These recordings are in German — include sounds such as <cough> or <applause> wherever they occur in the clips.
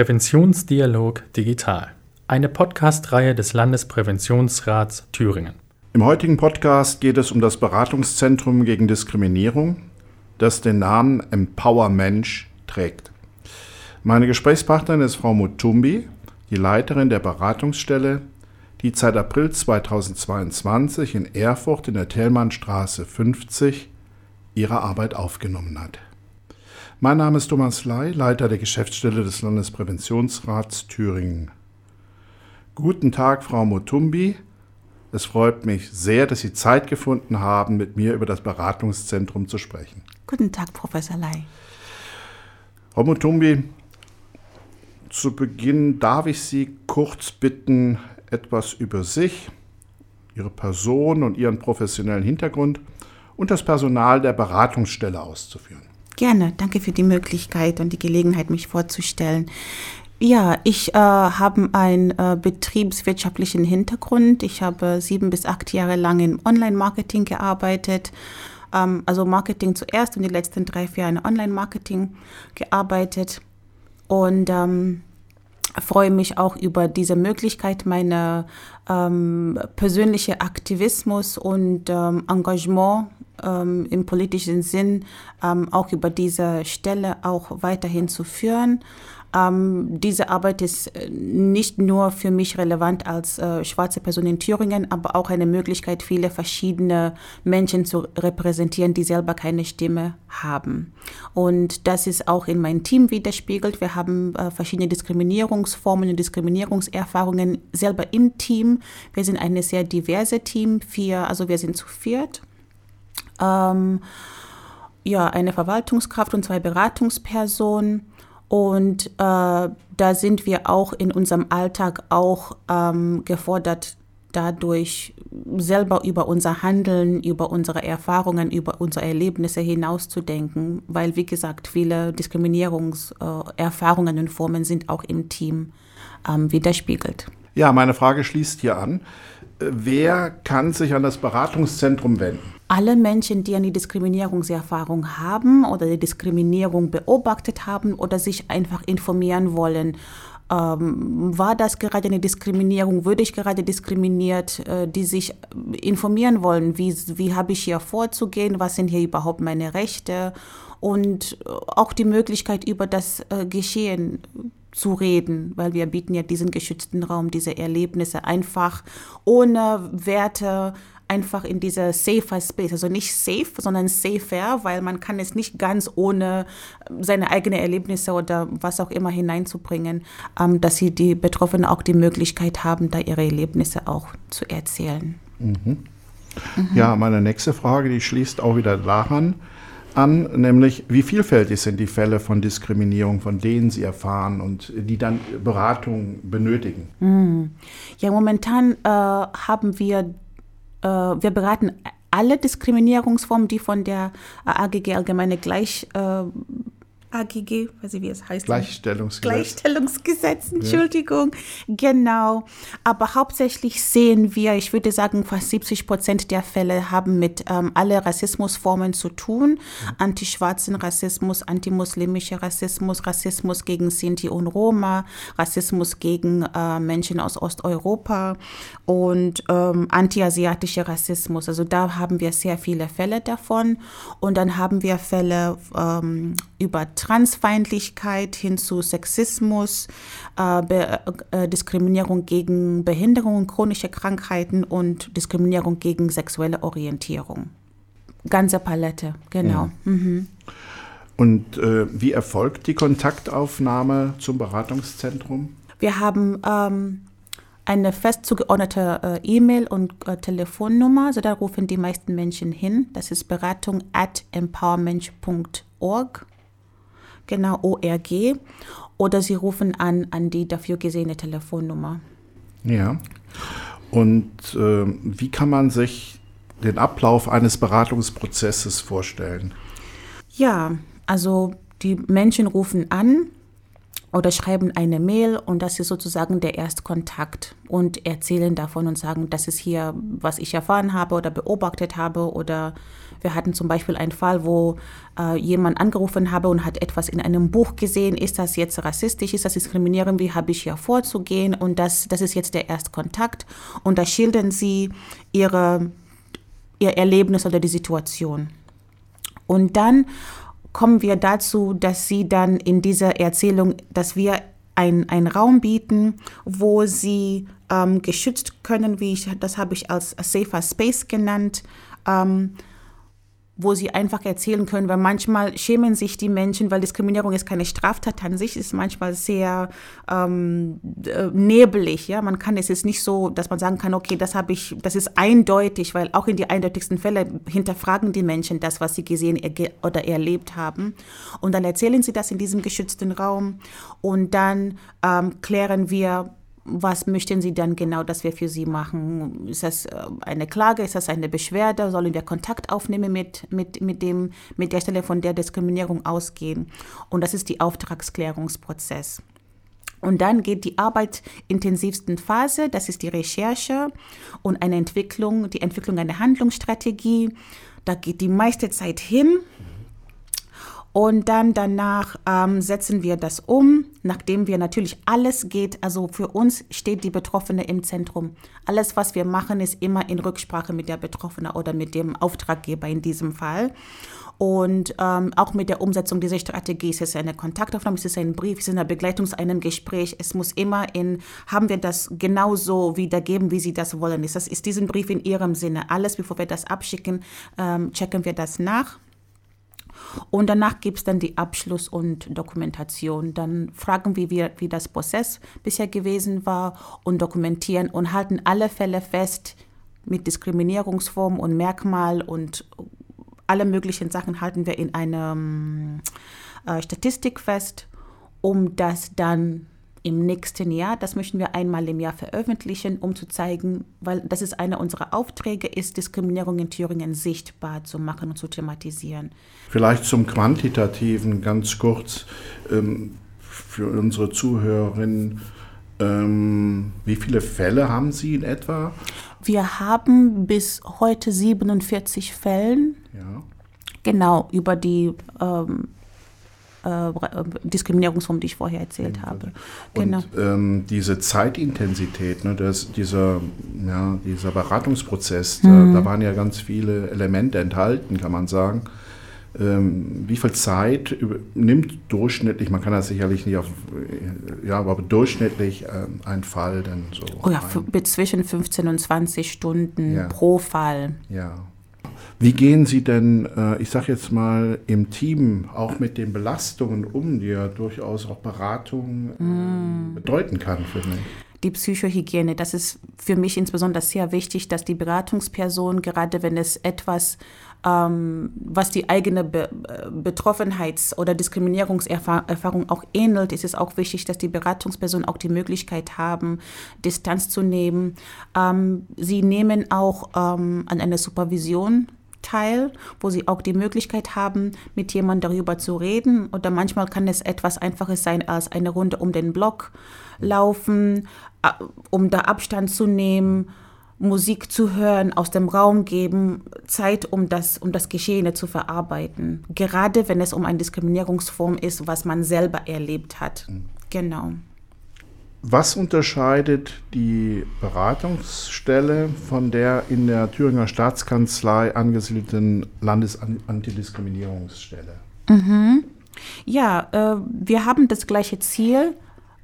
Präventionsdialog Digital, eine Podcast-Reihe des Landespräventionsrats Thüringen. Im heutigen Podcast geht es um das Beratungszentrum gegen Diskriminierung, das den Namen Empower Mensch trägt. Meine Gesprächspartnerin ist Frau Mutumbi, die Leiterin der Beratungsstelle, die seit April 2022 in Erfurt in der Thälmannstraße 50 ihre Arbeit aufgenommen hat. Mein Name ist Thomas Ley, Leiter der Geschäftsstelle des Landespräventionsrats Thüringen. Guten Tag, Frau Mutumbi. Es freut mich sehr, dass Sie Zeit gefunden haben, mit mir über das Beratungszentrum zu sprechen. Guten Tag, Professor Ley. Frau Mutumbi, zu Beginn darf ich Sie kurz bitten, etwas über sich, Ihre Person und Ihren professionellen Hintergrund und das Personal der Beratungsstelle auszuführen. Gerne, danke für die Möglichkeit und die Gelegenheit, mich vorzustellen. Ja, ich äh, habe einen äh, betriebswirtschaftlichen Hintergrund. Ich habe sieben bis acht Jahre lang im Online-Marketing gearbeitet. Ähm, also Marketing zuerst und die letzten drei, vier Jahre in Online-Marketing gearbeitet. Und ähm, freue mich auch über diese Möglichkeit, meine ähm, persönliche Aktivismus und ähm, Engagement ähm, im politischen Sinn ähm, auch über diese Stelle auch weiterhin zu führen. Ähm, diese Arbeit ist äh, nicht nur für mich relevant als äh, schwarze Person in Thüringen, aber auch eine Möglichkeit, viele verschiedene Menschen zu repräsentieren, die selber keine Stimme haben. Und das ist auch in meinem Team widerspiegelt. Wir haben äh, verschiedene Diskriminierungsformen und Diskriminierungserfahrungen selber im Team. Wir sind eine sehr diverse Team, vier, also wir sind zu viert. Ähm, ja, eine Verwaltungskraft und zwei Beratungspersonen. Und äh, da sind wir auch in unserem Alltag auch ähm, gefordert, dadurch selber über unser Handeln, über unsere Erfahrungen, über unsere Erlebnisse hinauszudenken, weil, wie gesagt, viele Diskriminierungserfahrungen äh, und Formen sind auch im Team ähm, widerspiegelt. Ja, meine Frage schließt hier an. Wer kann sich an das Beratungszentrum wenden? alle Menschen, die eine Diskriminierungserfahrung haben oder die Diskriminierung beobachtet haben oder sich einfach informieren wollen. Ähm, war das gerade eine Diskriminierung? Würde ich gerade diskriminiert? Äh, die sich informieren wollen, wie, wie habe ich hier vorzugehen? Was sind hier überhaupt meine Rechte? Und auch die Möglichkeit, über das äh, Geschehen zu reden, weil wir bieten ja diesen geschützten Raum, diese Erlebnisse einfach ohne Werte, einfach in dieser safer Space, also nicht safe, sondern safer, weil man kann es nicht ganz ohne seine eigenen Erlebnisse oder was auch immer hineinzubringen, ähm, dass sie die Betroffenen auch die Möglichkeit haben, da ihre Erlebnisse auch zu erzählen. Mhm. Mhm. Ja, meine nächste Frage, die schließt auch wieder daran an, nämlich wie vielfältig sind die Fälle von Diskriminierung, von denen Sie erfahren und die dann Beratung benötigen? Mhm. Ja, momentan äh, haben wir äh, wir beraten alle Diskriminierungsformen, die von der AGG Allgemeine Gleich äh, AGG, weiß ich wie es heißt. Gleichstellungsgesetz. Gleichstellungsgesetz, Entschuldigung. Ja. Genau. Aber hauptsächlich sehen wir, ich würde sagen, fast 70 Prozent der Fälle haben mit ähm, alle Rassismusformen zu tun. Mhm. Antischwarzen Rassismus, antimuslimischer Rassismus, Rassismus gegen Sinti und Roma, Rassismus gegen äh, Menschen aus Osteuropa und ähm, antiasiatischer Rassismus. Also da haben wir sehr viele Fälle davon. Und dann haben wir Fälle ähm, über Transfeindlichkeit hin zu Sexismus, äh, Be äh, Diskriminierung gegen Behinderungen, chronische Krankheiten und Diskriminierung gegen sexuelle Orientierung. Ganze Palette, genau. Ja. Mhm. Und äh, wie erfolgt die Kontaktaufnahme zum Beratungszentrum? Wir haben ähm, eine fest zugeordnete äh, E-Mail und äh, Telefonnummer, also da rufen die meisten Menschen hin. Das ist beratung at empowermensch.org genau ORG, oder Sie rufen an an die dafür gesehene Telefonnummer. Ja. Und äh, wie kann man sich den Ablauf eines Beratungsprozesses vorstellen? Ja, also die Menschen rufen an oder schreiben eine Mail und das ist sozusagen der Erstkontakt und erzählen davon und sagen, das ist hier, was ich erfahren habe oder beobachtet habe oder wir hatten zum Beispiel einen Fall, wo äh, jemand angerufen habe und hat etwas in einem Buch gesehen. Ist das jetzt rassistisch? Ist das diskriminierend? Wie habe ich hier vorzugehen? Und das, das ist jetzt der Erstkontakt. Und da schildern sie ihre, ihr Erlebnis oder die Situation. Und dann kommen wir dazu, dass sie dann in dieser Erzählung, dass wir einen Raum bieten, wo sie ähm, geschützt können, wie ich, das habe ich als Safer Space genannt, ähm, wo sie einfach erzählen können, weil manchmal schämen sich die Menschen, weil Diskriminierung ist keine Straftat an sich, ist manchmal sehr ähm, äh, nebelig. Ja, man kann es jetzt nicht so, dass man sagen kann, okay, das habe ich, das ist eindeutig, weil auch in die eindeutigsten Fälle hinterfragen die Menschen das, was sie gesehen oder erlebt haben, und dann erzählen sie das in diesem geschützten Raum und dann ähm, klären wir was möchten Sie dann genau, dass wir für Sie machen? Ist das äh, eine Klage? Ist das eine Beschwerde? Sollen wir Kontakt aufnehmen mit, mit, mit, dem, mit der Stelle, von der Diskriminierung ausgehen? Und das ist die Auftragsklärungsprozess. Und dann geht die arbeitintensivsten Phase, das ist die Recherche und eine Entwicklung, die Entwicklung einer Handlungsstrategie. Da geht die meiste Zeit hin. Und dann danach ähm, setzen wir das um, nachdem wir natürlich alles geht. Also für uns steht die Betroffene im Zentrum. Alles, was wir machen, ist immer in Rücksprache mit der Betroffenen oder mit dem Auftraggeber in diesem Fall. Und ähm, auch mit der Umsetzung dieser Strategie ist es eine Kontaktaufnahme, ist es ein Brief, ist es eine Begleitung zu einem Gespräch. Es muss immer in, haben wir das genauso wiedergeben, wie Sie das wollen. Ist, das, ist diesen Brief in Ihrem Sinne? Alles, bevor wir das abschicken, ähm, checken wir das nach. Und danach gibt es dann die Abschluss und Dokumentation. Dann fragen wir, wie, wie das Prozess bisher gewesen war und dokumentieren und halten alle Fälle fest mit Diskriminierungsform und Merkmal und alle möglichen Sachen halten wir in einer äh, Statistik fest, um das dann im nächsten Jahr. Das möchten wir einmal im Jahr veröffentlichen, um zu zeigen, weil das ist einer unserer Aufträge, ist Diskriminierung in Thüringen sichtbar zu machen und zu thematisieren. Vielleicht zum Quantitativen ganz kurz ähm, für unsere Zuhörerinnen. Ähm, wie viele Fälle haben Sie in etwa? Wir haben bis heute 47 Fällen. Ja. Genau, über die ähm, äh, Diskriminierungsform, die ich vorher erzählt habe. Genau. Und ähm, diese Zeitintensität, ne, das, dieser, ja, dieser Beratungsprozess, mhm. da, da, waren ja ganz viele Elemente enthalten, kann man sagen. Ähm, wie viel Zeit nimmt durchschnittlich, man kann das sicherlich nicht auf, ja, aber durchschnittlich ähm, ein Fall denn so? Oh ja, zwischen 15 und 20 Stunden ja. pro Fall. Ja. Wie gehen Sie denn, äh, ich sage jetzt mal, im Team auch mit den Belastungen um, die ja durchaus auch Beratung mm. bedeuten kann für mich? die Psychohygiene. Das ist für mich insbesondere sehr wichtig, dass die Beratungsperson, gerade wenn es etwas, ähm, was die eigene Be äh, Betroffenheits- oder Diskriminierungserfahrung auch ähnelt, ist es auch wichtig, dass die Beratungsperson auch die Möglichkeit haben, Distanz zu nehmen. Ähm, sie nehmen auch ähm, an einer Supervision teil, wo sie auch die Möglichkeit haben, mit jemandem darüber zu reden. Oder manchmal kann es etwas Einfaches sein als eine Runde um den Block laufen, um da Abstand zu nehmen, Musik zu hören, aus dem Raum geben, Zeit, um das, um das Geschehene zu verarbeiten. Gerade wenn es um eine Diskriminierungsform ist, was man selber erlebt hat. Mhm. Genau. Was unterscheidet die Beratungsstelle von der in der Thüringer Staatskanzlei angesiedelten Landesantidiskriminierungsstelle? Mhm. Ja, äh, wir haben das gleiche Ziel,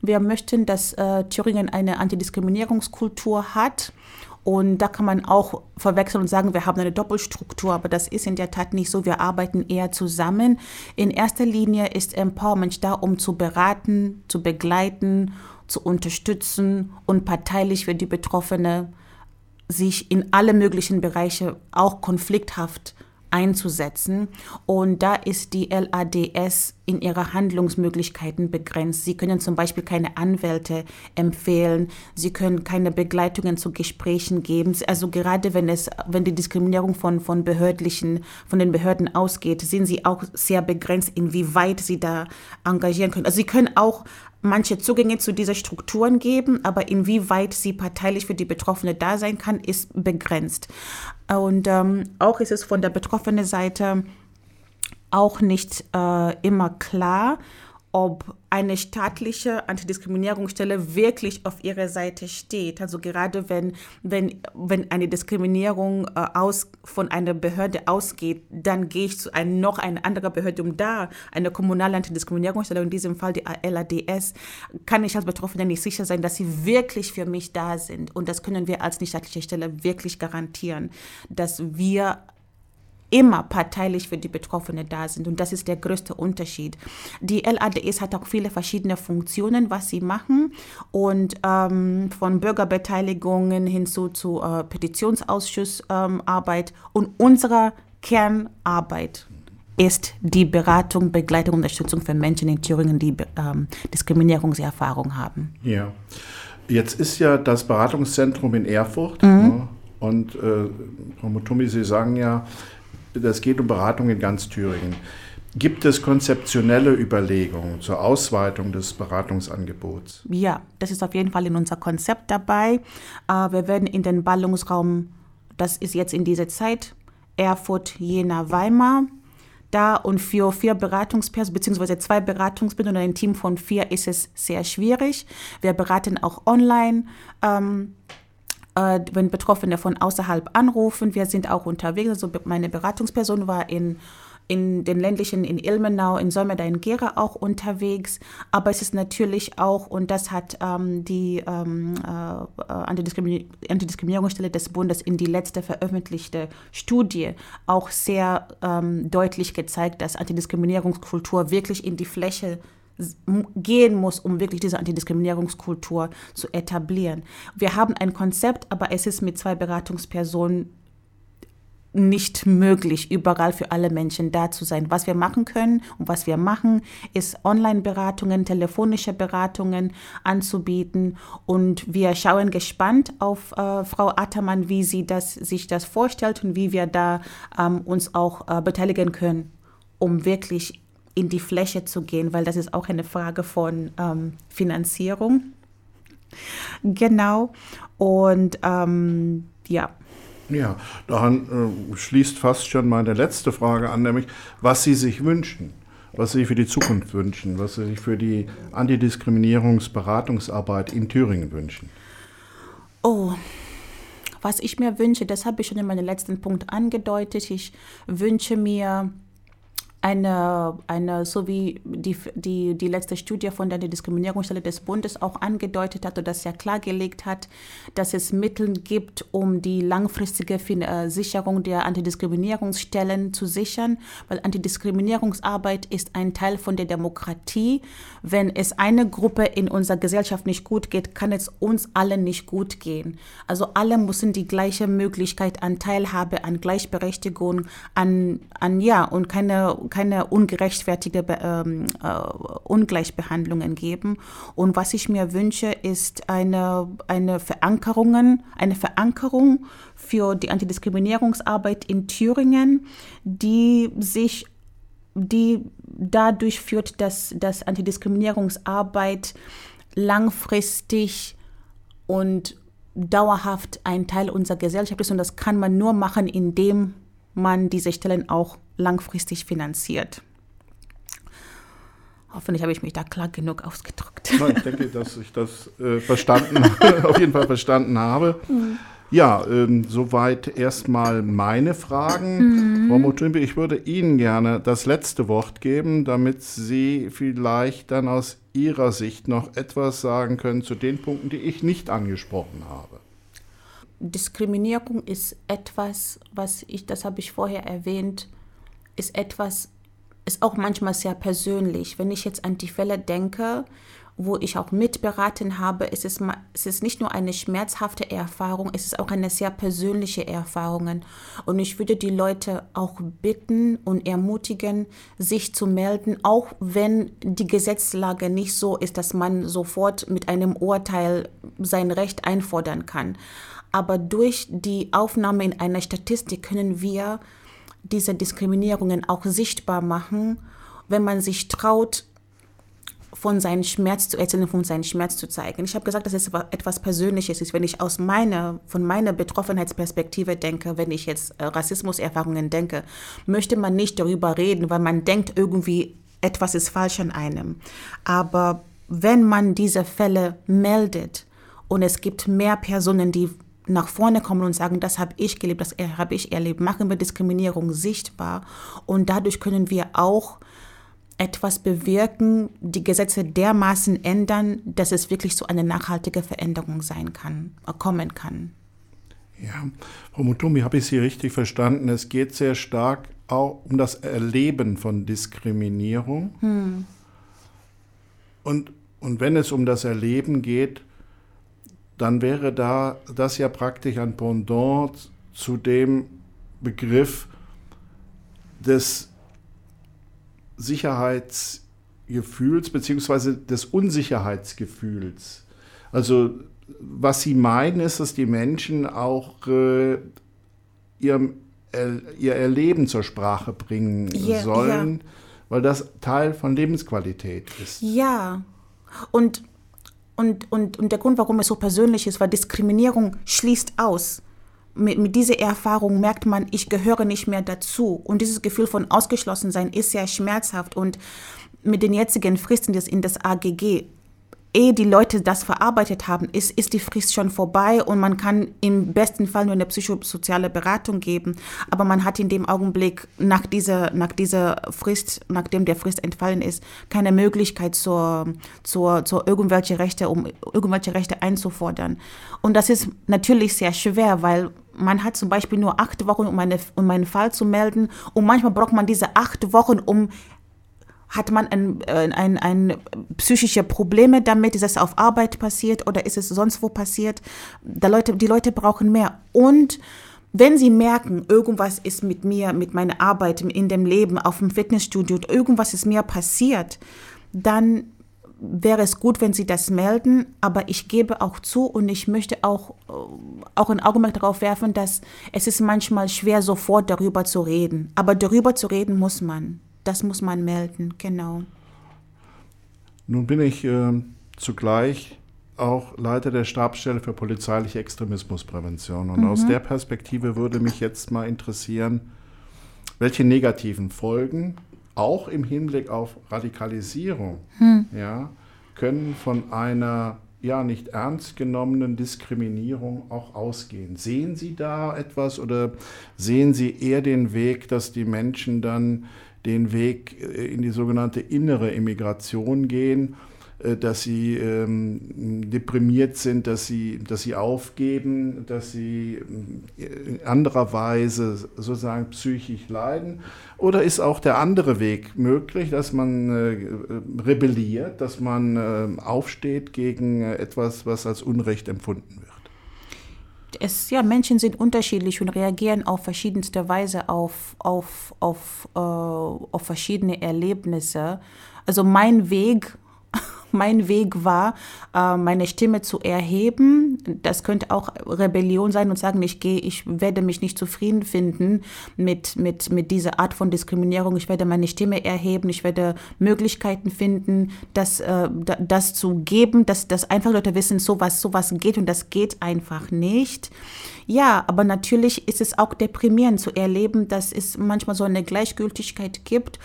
wir möchten, dass äh, Thüringen eine Antidiskriminierungskultur hat. Und da kann man auch verwechseln und sagen, wir haben eine Doppelstruktur, aber das ist in der Tat nicht so. Wir arbeiten eher zusammen. In erster Linie ist Empowerment da, um zu beraten, zu begleiten, zu unterstützen und parteilich für die Betroffene sich in alle möglichen Bereiche auch konflikthaft einzusetzen. Und da ist die LADS in ihre Handlungsmöglichkeiten begrenzt. Sie können zum Beispiel keine Anwälte empfehlen. Sie können keine Begleitungen zu Gesprächen geben. Also gerade wenn es, wenn die Diskriminierung von, von behördlichen, von den Behörden ausgeht, sind sie auch sehr begrenzt, inwieweit sie da engagieren können. Also sie können auch manche Zugänge zu diesen Strukturen geben, aber inwieweit sie parteilich für die Betroffene da sein kann, ist begrenzt. Und ähm, auch ist es von der betroffenen Seite auch nicht äh, immer klar, ob eine staatliche Antidiskriminierungsstelle wirklich auf ihrer Seite steht. Also gerade wenn, wenn, wenn eine Diskriminierung äh, aus, von einer Behörde ausgeht, dann gehe ich zu einer noch einer anderen Behörde, um da eine kommunale Antidiskriminierungsstelle, in diesem Fall die LADS, kann ich als Betroffene nicht sicher sein, dass sie wirklich für mich da sind. Und das können wir als nichtstaatliche Stelle wirklich garantieren, dass wir immer parteilich für die Betroffene da sind. Und das ist der größte Unterschied. Die LADS hat auch viele verschiedene Funktionen, was sie machen. Und ähm, von Bürgerbeteiligungen hinzu zu äh, Petitionsausschussarbeit ähm, und unserer Kernarbeit ist die Beratung, Begleitung und Unterstützung für Menschen in Thüringen, die ähm, Diskriminierungserfahrung haben. Ja. Jetzt ist ja das Beratungszentrum in Erfurt. Mhm. Ne? Und äh, Frau Mutumi, Sie sagen ja, das geht um Beratung in ganz Thüringen. Gibt es konzeptionelle Überlegungen zur Ausweitung des Beratungsangebots? Ja, das ist auf jeden Fall in unser Konzept dabei. Äh, wir werden in den Ballungsraum, das ist jetzt in dieser Zeit, Erfurt, Jena, Weimar, da und für vier Beratungspersonen beziehungsweise zwei Beratungspersonen und ein Team von vier ist es sehr schwierig. Wir beraten auch online. Ähm, äh, wenn Betroffene von außerhalb anrufen. Wir sind auch unterwegs. Also meine Beratungsperson war in in den ländlichen, in Ilmenau, in Solmeda, in Gera auch unterwegs. Aber es ist natürlich auch, und das hat ähm, die ähm, äh, Antidiskrimin Antidiskriminierungsstelle des Bundes in die letzte veröffentlichte Studie auch sehr ähm, deutlich gezeigt, dass Antidiskriminierungskultur wirklich in die Fläche gehen muss, um wirklich diese Antidiskriminierungskultur zu etablieren. Wir haben ein Konzept, aber es ist mit zwei Beratungspersonen nicht möglich, überall für alle Menschen da zu sein. Was wir machen können und was wir machen, ist Online-Beratungen, telefonische Beratungen anzubieten. Und wir schauen gespannt auf äh, Frau Attermann, wie sie das, sich das vorstellt und wie wir da ähm, uns auch äh, beteiligen können, um wirklich in die Fläche zu gehen, weil das ist auch eine Frage von ähm, Finanzierung. Genau. Und ähm, ja. Ja, daran äh, schließt fast schon meine letzte Frage an, nämlich was Sie sich wünschen, was Sie für die Zukunft wünschen, was Sie sich für die Antidiskriminierungsberatungsarbeit in Thüringen wünschen. Oh, was ich mir wünsche, das habe ich schon in meinem letzten Punkt angedeutet. Ich wünsche mir eine, eine so wie die, die, die letzte Studie von der Diskriminierungsstelle des Bundes auch angedeutet hat oder das ja klargelegt hat, dass es Mittel gibt, um die langfristige äh, Sicherung der Antidiskriminierungsstellen zu sichern, weil Antidiskriminierungsarbeit ist ein Teil von der Demokratie. Wenn es eine Gruppe in unserer Gesellschaft nicht gut geht, kann es uns allen nicht gut gehen. Also alle müssen die gleiche Möglichkeit an Teilhabe, an Gleichberechtigung, an, an ja, und keine keine ungerechtfertigte ähm, äh, Ungleichbehandlungen geben. Und was ich mir wünsche, ist eine, eine Verankerung, eine Verankerung für die Antidiskriminierungsarbeit in Thüringen, die sich die dadurch führt, dass, dass Antidiskriminierungsarbeit langfristig und dauerhaft ein Teil unserer Gesellschaft ist. Und das kann man nur machen, indem man diese Stellen auch langfristig finanziert. Hoffentlich habe ich mich da klar genug ausgedrückt. ich denke, dass ich das äh, verstanden, <laughs> auf jeden Fall verstanden habe. Mhm. Ja, ähm, soweit erstmal meine Fragen. Mhm. Frau Motumbi, ich würde Ihnen gerne das letzte Wort geben, damit Sie vielleicht dann aus Ihrer Sicht noch etwas sagen können zu den Punkten, die ich nicht angesprochen habe. Diskriminierung ist etwas, was ich, das habe ich vorher erwähnt, ist etwas, ist auch manchmal sehr persönlich. Wenn ich jetzt an die Fälle denke, wo ich auch mitberaten habe, ist, es ist nicht nur eine schmerzhafte Erfahrung, es ist auch eine sehr persönliche Erfahrung. Und ich würde die Leute auch bitten und ermutigen, sich zu melden, auch wenn die Gesetzlage nicht so ist, dass man sofort mit einem Urteil sein Recht einfordern kann. Aber durch die Aufnahme in einer Statistik können wir diese Diskriminierungen auch sichtbar machen, wenn man sich traut, von seinem Schmerz zu erzählen, von seinem Schmerz zu zeigen. Ich habe gesagt, dass es etwas Persönliches ist, wenn ich aus meiner, von meiner Betroffenheitsperspektive denke, wenn ich jetzt äh, Rassismuserfahrungen denke, möchte man nicht darüber reden, weil man denkt irgendwie, etwas ist falsch an einem. Aber wenn man diese Fälle meldet und es gibt mehr Personen, die nach vorne kommen und sagen, das habe ich gelebt, das habe ich erlebt, machen wir Diskriminierung sichtbar und dadurch können wir auch etwas bewirken, die Gesetze dermaßen ändern, dass es wirklich so eine nachhaltige Veränderung sein kann, äh, kommen kann. Ja, Frau Mutumbi, habe ich Sie richtig verstanden? Es geht sehr stark auch um das Erleben von Diskriminierung. Hm. Und, und wenn es um das Erleben geht, dann wäre da das ja praktisch ein Pendant zu dem Begriff des Sicherheitsgefühls beziehungsweise des Unsicherheitsgefühls. Also was sie meinen, ist, dass die Menschen auch äh, ihrem, äh, ihr Erleben zur Sprache bringen ja, sollen, ja. weil das Teil von Lebensqualität ist. Ja, und, und, und, und der Grund, warum es so persönlich ist, weil Diskriminierung schließt aus mit, mit dieser Erfahrung merkt man, ich gehöre nicht mehr dazu. Und dieses Gefühl von Ausgeschlossensein ist sehr schmerzhaft. Und mit den jetzigen Fristen des, in das AGG ehe die Leute das verarbeitet haben, ist, ist die Frist schon vorbei und man kann im besten Fall nur eine psychosoziale Beratung geben. Aber man hat in dem Augenblick nach dieser, nach dieser Frist, nachdem der Frist entfallen ist, keine Möglichkeit zur, zur, zur irgendwelche Rechte, um irgendwelche Rechte einzufordern. Und das ist natürlich sehr schwer, weil man hat zum Beispiel nur acht Wochen, um, eine, um einen Fall zu melden. Und manchmal braucht man diese acht Wochen, um hat man ein, äh, ein, ein psychische Probleme damit? Ist das auf Arbeit passiert oder ist es sonst wo passiert? Da Leute, die Leute brauchen mehr. Und wenn sie merken, irgendwas ist mit mir, mit meiner Arbeit, in dem Leben, auf dem Fitnessstudio, irgendwas ist mir passiert, dann wäre es gut, wenn sie das melden. Aber ich gebe auch zu und ich möchte auch, äh, auch ein Augenmerk darauf werfen, dass es ist manchmal schwer, sofort darüber zu reden. Aber darüber zu reden muss man das muss man melden, genau. Nun bin ich äh, zugleich auch Leiter der Stabsstelle für polizeiliche Extremismusprävention. Und mhm. aus der Perspektive würde mich jetzt mal interessieren, welche negativen Folgen, auch im Hinblick auf Radikalisierung, hm. ja, können von einer ja nicht ernst genommenen Diskriminierung auch ausgehen. Sehen Sie da etwas oder sehen Sie eher den Weg, dass die Menschen dann den Weg äh, in die sogenannte innere Immigration gehen, äh, dass sie ähm, deprimiert sind, dass sie, dass sie aufgeben, dass sie äh, in anderer Weise sozusagen psychisch leiden? Oder ist auch der andere Weg möglich, dass man rebelliert, dass man äh, aufsteht gegen etwas, was als Unrecht empfunden wird? Es, ja, Menschen sind unterschiedlich und reagieren auf verschiedenste Weise auf, auf, auf, äh, auf verschiedene Erlebnisse. Also mein Weg <laughs> mein Weg war, äh, meine Stimme zu erheben. Das könnte auch Rebellion sein und sagen, ich gehe, ich werde mich nicht zufrieden finden mit, mit, mit dieser Art von Diskriminierung. Ich werde meine Stimme erheben. Ich werde Möglichkeiten finden, das, äh, das zu geben, dass, dass einfach Leute wissen, sowas, sowas geht und das geht einfach nicht. Ja, aber natürlich ist es auch deprimierend zu erleben, dass es manchmal so eine Gleichgültigkeit gibt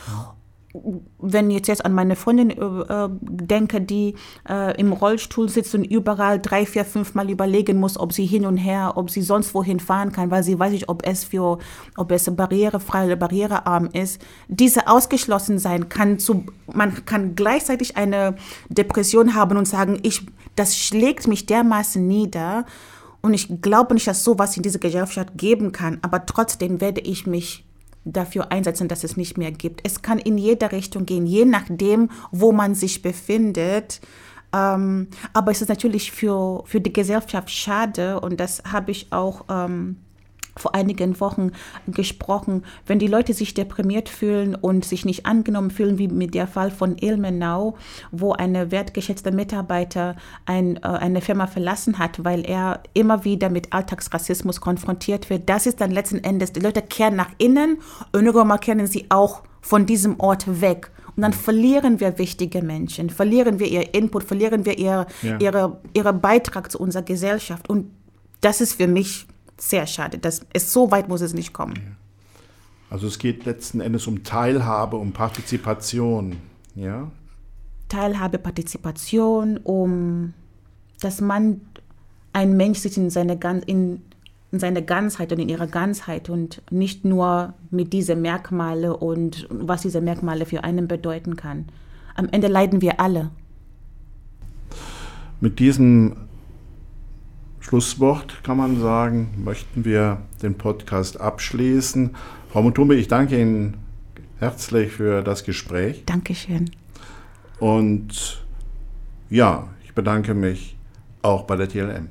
wenn ich jetzt an meine Freundin äh, äh, denke, die äh, im Rollstuhl sitzt und überall drei, vier, fünf Mal überlegen muss, ob sie hin und her, ob sie sonst wohin fahren kann, weil sie weiß nicht, ob es für, ob es barrierefrei oder barrierearm ist. Diese ausgeschlossen sein kann zu, man kann gleichzeitig eine Depression haben und sagen, ich, das schlägt mich dermaßen nieder und ich glaube nicht, dass sowas in dieser Gesellschaft geben kann, aber trotzdem werde ich mich dafür einsetzen, dass es nicht mehr gibt. Es kann in jeder Richtung gehen, je nachdem, wo man sich befindet. Ähm, aber es ist natürlich für, für die Gesellschaft schade und das habe ich auch ähm, vor einigen Wochen gesprochen, wenn die Leute sich deprimiert fühlen und sich nicht angenommen fühlen, wie mit der Fall von Ilmenau, wo eine wertgeschätzte Mitarbeiter ein, äh, eine Firma verlassen hat, weil er immer wieder mit Alltagsrassismus konfrontiert wird. Das ist dann letzten Endes, die Leute kehren nach innen und irgendwann mal kehren sie auch von diesem Ort weg. Und dann verlieren wir wichtige Menschen, verlieren wir ihr Input, verlieren wir ihr, ja. ihre, ihren Beitrag zu unserer Gesellschaft. Und das ist für mich sehr schade. Das ist, so weit muss es nicht kommen. Also es geht letzten Endes um Teilhabe, um Partizipation, ja? Teilhabe, Partizipation, um dass man ein Mensch sich in seine, in, in seine Ganzheit und in ihrer Ganzheit und nicht nur mit diesen Merkmale und was diese Merkmale für einen bedeuten kann. Am Ende leiden wir alle. Mit diesem Schlusswort kann man sagen, möchten wir den Podcast abschließen. Frau Mutumbe, ich danke Ihnen herzlich für das Gespräch. Dankeschön. Und ja, ich bedanke mich auch bei der TLM.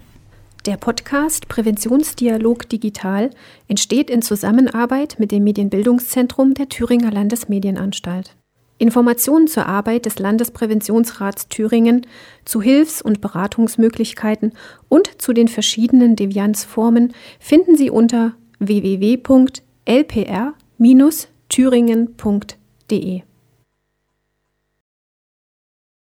Der Podcast Präventionsdialog Digital entsteht in Zusammenarbeit mit dem Medienbildungszentrum der Thüringer Landesmedienanstalt. Informationen zur Arbeit des Landespräventionsrats Thüringen, zu Hilfs- und Beratungsmöglichkeiten und zu den verschiedenen Devianzformen finden Sie unter www.lpr-thüringen.de.